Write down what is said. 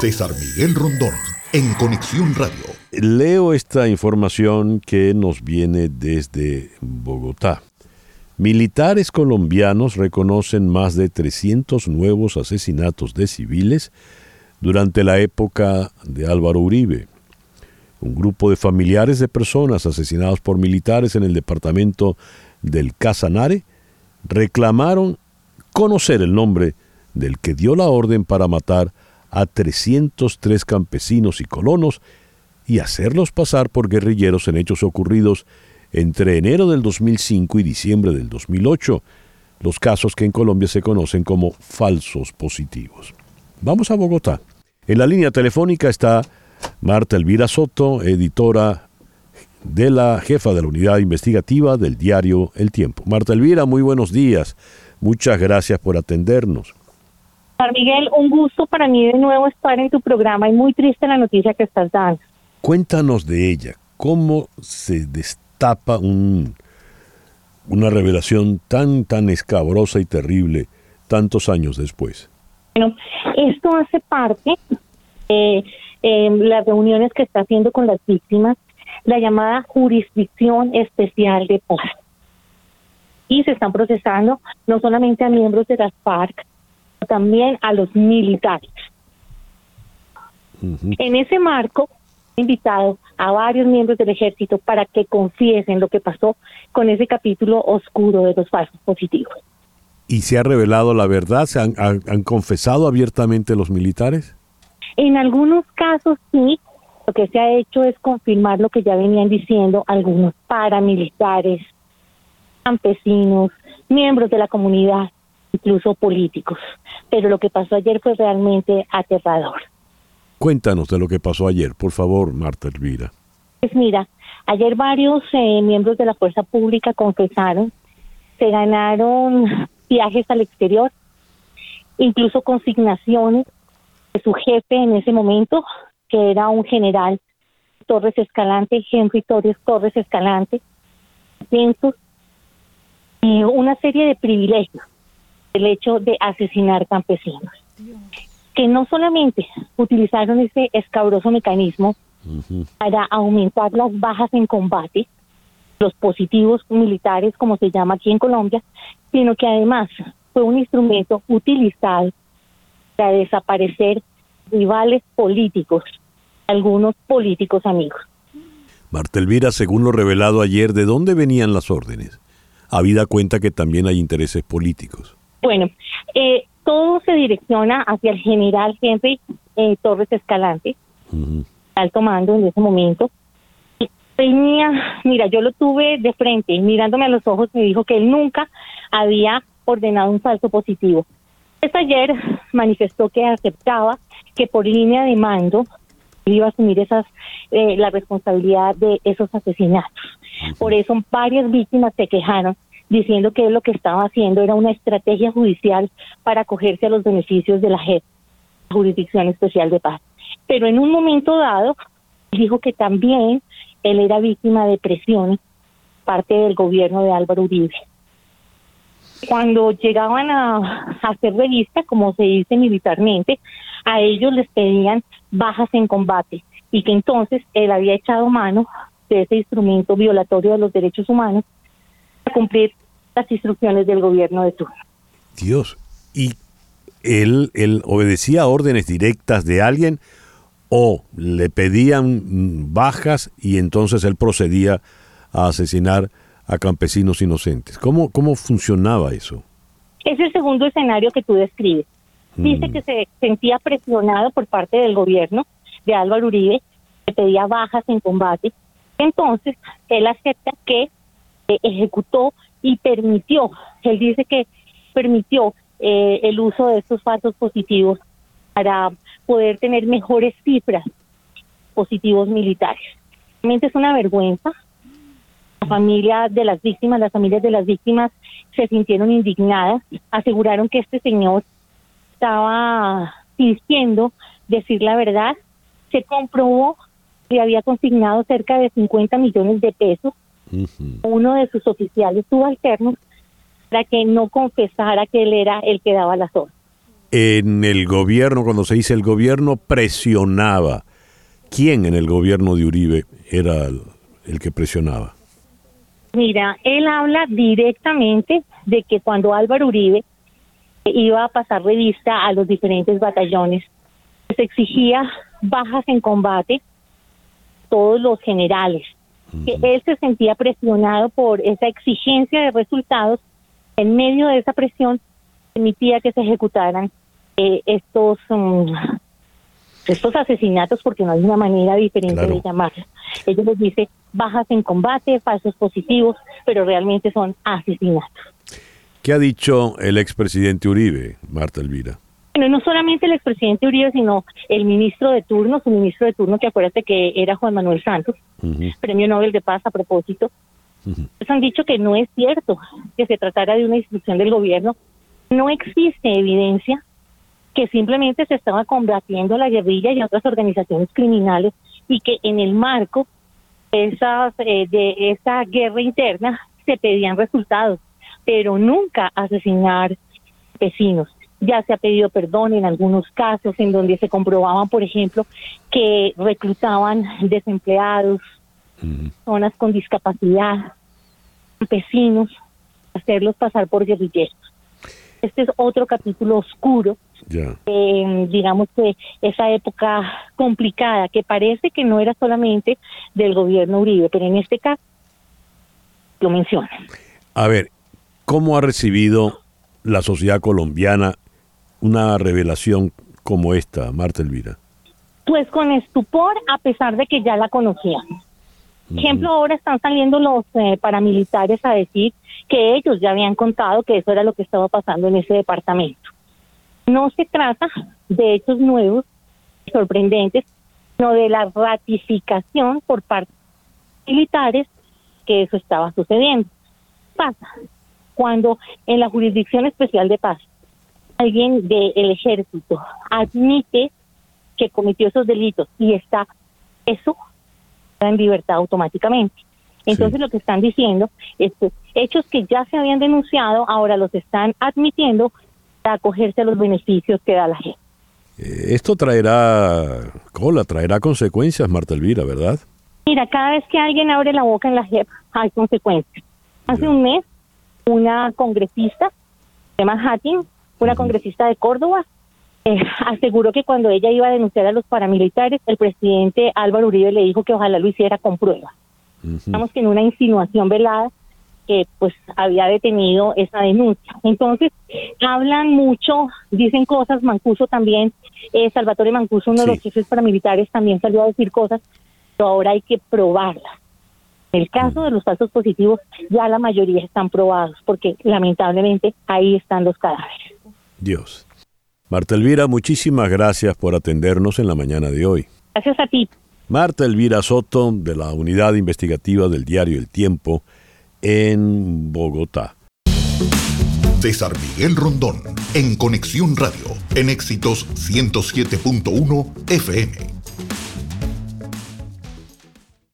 César Miguel Rondón, en Conexión Radio. Leo esta información que nos viene desde Bogotá. Militares colombianos reconocen más de 300 nuevos asesinatos de civiles durante la época de Álvaro Uribe. Un grupo de familiares de personas asesinadas por militares en el departamento del Casanare reclamaron conocer el nombre del que dio la orden para matar a 303 campesinos y colonos y hacerlos pasar por guerrilleros en hechos ocurridos entre enero del 2005 y diciembre del 2008, los casos que en Colombia se conocen como falsos positivos. Vamos a Bogotá. En la línea telefónica está Marta Elvira Soto, editora de la jefa de la unidad investigativa del diario El Tiempo. Marta Elvira, muy buenos días. Muchas gracias por atendernos. Miguel, un gusto para mí de nuevo estar en tu programa y muy triste la noticia que estás dando. Cuéntanos de ella. ¿Cómo se destapa un, una revelación tan, tan escabrosa y terrible tantos años después? Bueno, esto hace parte de eh, las reuniones que está haciendo con las víctimas, la llamada jurisdicción especial de paz. Y se están procesando no solamente a miembros de las FARC, también a los militares. En ese marco, he invitado a varios miembros del ejército para que confiesen lo que pasó con ese capítulo oscuro de los falsos positivos. ¿Y se ha revelado la verdad? ¿Se han, han confesado abiertamente los militares? En algunos casos sí, lo que se ha hecho es confirmar lo que ya venían diciendo algunos paramilitares, campesinos, miembros de la comunidad, incluso políticos. Pero lo que pasó ayer fue realmente aterrador. Cuéntanos de lo que pasó ayer, por favor, Marta Elvira. Pues mira, ayer varios eh, miembros de la fuerza pública confesaron, se ganaron viajes al exterior, incluso consignaciones de su jefe en ese momento, que era un general Torres Escalante, Henry Torres Torres Escalante, y una serie de privilegios, el hecho de asesinar campesinos, que no solamente utilizaron ese escabroso mecanismo para aumentar las bajas en combate, los positivos militares, como se llama aquí en Colombia, sino que además fue un instrumento utilizado para desaparecer rivales políticos, algunos políticos amigos. Marta Elvira, según lo revelado ayer, ¿de dónde venían las órdenes? Habida cuenta que también hay intereses políticos. Bueno, eh, todo se direcciona hacia el general Henry eh, Torres Escalante, alto mando en ese momento. Tenía, mira, yo lo tuve de frente, mirándome a los ojos, me dijo que él nunca había ordenado un falso positivo. Este ayer manifestó que aceptaba que por línea de mando iba a asumir esas eh, la responsabilidad de esos asesinatos. Por eso varias víctimas se quejaron diciendo que lo que estaba haciendo era una estrategia judicial para acogerse a los beneficios de la JEP, Jurisdicción Especial de Paz. Pero en un momento dado dijo que también él era víctima de presión parte del gobierno de Álvaro Uribe. Cuando llegaban a, hacer revista, como se dice militarmente, a ellos les pedían bajas en combate y que entonces él había echado mano de ese instrumento violatorio de los derechos humanos para cumplir las instrucciones del gobierno de turno. Dios, ¿y él, él obedecía órdenes directas de alguien o le pedían bajas y entonces él procedía a asesinar a campesinos inocentes? ¿Cómo, cómo funcionaba eso? Es el segundo escenario que tú describes. Dice Mm. que se sentía presionado por parte del gobierno de Álvaro Uribe, que pedía bajas en combate. Entonces, él acepta que eh, ejecutó y permitió, él dice que permitió eh, el uso de estos falsos positivos para poder tener mejores cifras positivos militares. Realmente es una vergüenza. La familia de las víctimas, las familias de las víctimas se sintieron indignadas, aseguraron que este señor estaba fingiendo decir la verdad. Se comprobó que había consignado cerca de 50 millones de pesos uno de sus oficiales subalternos para que no confesara que él era el que daba las órdenes. en el gobierno, cuando se dice el gobierno presionaba, ¿quién en el gobierno de Uribe era el, que presionaba? Mira, él habla directamente de que cuando Álvaro Uribe iba a pasar revista a los diferentes batallones, se exigía bajas en combate, todos los generales, que él se sentía presionado por esa exigencia de resultados, en medio de esa presión permitía que se ejecutaran eh, estos um, estos asesinatos, porque no hay una manera diferente de llamarlos. Ellos les dice bajas en combate, falsos positivos, pero realmente son asesinatos. ¿Qué ha dicho el expresidente Uribe, Marta Elvira? Bueno, no solamente el expresidente Uribe, sino el ministro de turno, su ministro de turno, que acuérdate que era Juan Manuel Santos, premio Nobel de Paz a propósito. han dicho que no es cierto que se tratara de una instrucción del gobierno. No existe evidencia que simplemente se estaba combatiendo la guerrilla y otras organizaciones criminales y que en el marco esas, eh, de esa guerra interna se pedían resultados, pero nunca asesinar vecinos. Ya se ha pedido perdón en algunos casos en donde se comprobaban, por ejemplo, que reclutaban desempleados, personas con discapacidad, campesinos, hacerlos pasar por guerrilleros. Este es otro capítulo oscuro eh, digamos que esa época complicada que parece que no era solamente del gobierno Uribe, pero en este caso lo menciona. A ver, ¿cómo ha recibido la sociedad colombiana una revelación como esta, Marta Elvira? Pues con estupor, a pesar de que ya la conocían. Ejemplo, ahora están saliendo los eh, paramilitares a decir que ellos ya habían contado que eso era lo que estaba pasando en ese departamento. No se trata de hechos nuevos, sorprendentes, sino de la ratificación por parte de militares que eso estaba sucediendo. Pasa cuando en la Jurisdicción Especial de Paz alguien del ejército admite que cometió esos delitos y está eso en libertad automáticamente. Entonces lo que están diciendo es que hechos que ya se habían denunciado ahora los están admitiendo acogerse a los beneficios que da la gente. Eh, esto traerá cola, traerá consecuencias, Marta Elvira, ¿verdad? Mira, cada vez que alguien abre la boca en la JEP hay consecuencias. Hace un mes, una congresista, de Manhattan, una congresista de Córdoba, eh, aseguró que cuando ella iba a denunciar a los paramilitares, el presidente Álvaro Uribe le dijo que ojalá lo hiciera con pruebas. Estamos en una insinuación velada que pues había detenido esa denuncia. Entonces, hablan mucho, dicen cosas, Mancuso también, eh, Salvatore Mancuso, uno de los jefes paramilitares, también salió a decir cosas, pero ahora hay que probarlas. En el caso de los falsos positivos, ya la mayoría están probados, porque lamentablemente ahí están los cadáveres. Dios. Marta Elvira, muchísimas gracias por atendernos en la mañana de hoy. Gracias a ti. Marta Elvira Soto, de la Unidad Investigativa del diario El Tiempo, en Bogotá. César Miguel Rondón, en Conexión Radio, en Éxitos 107.1 FM.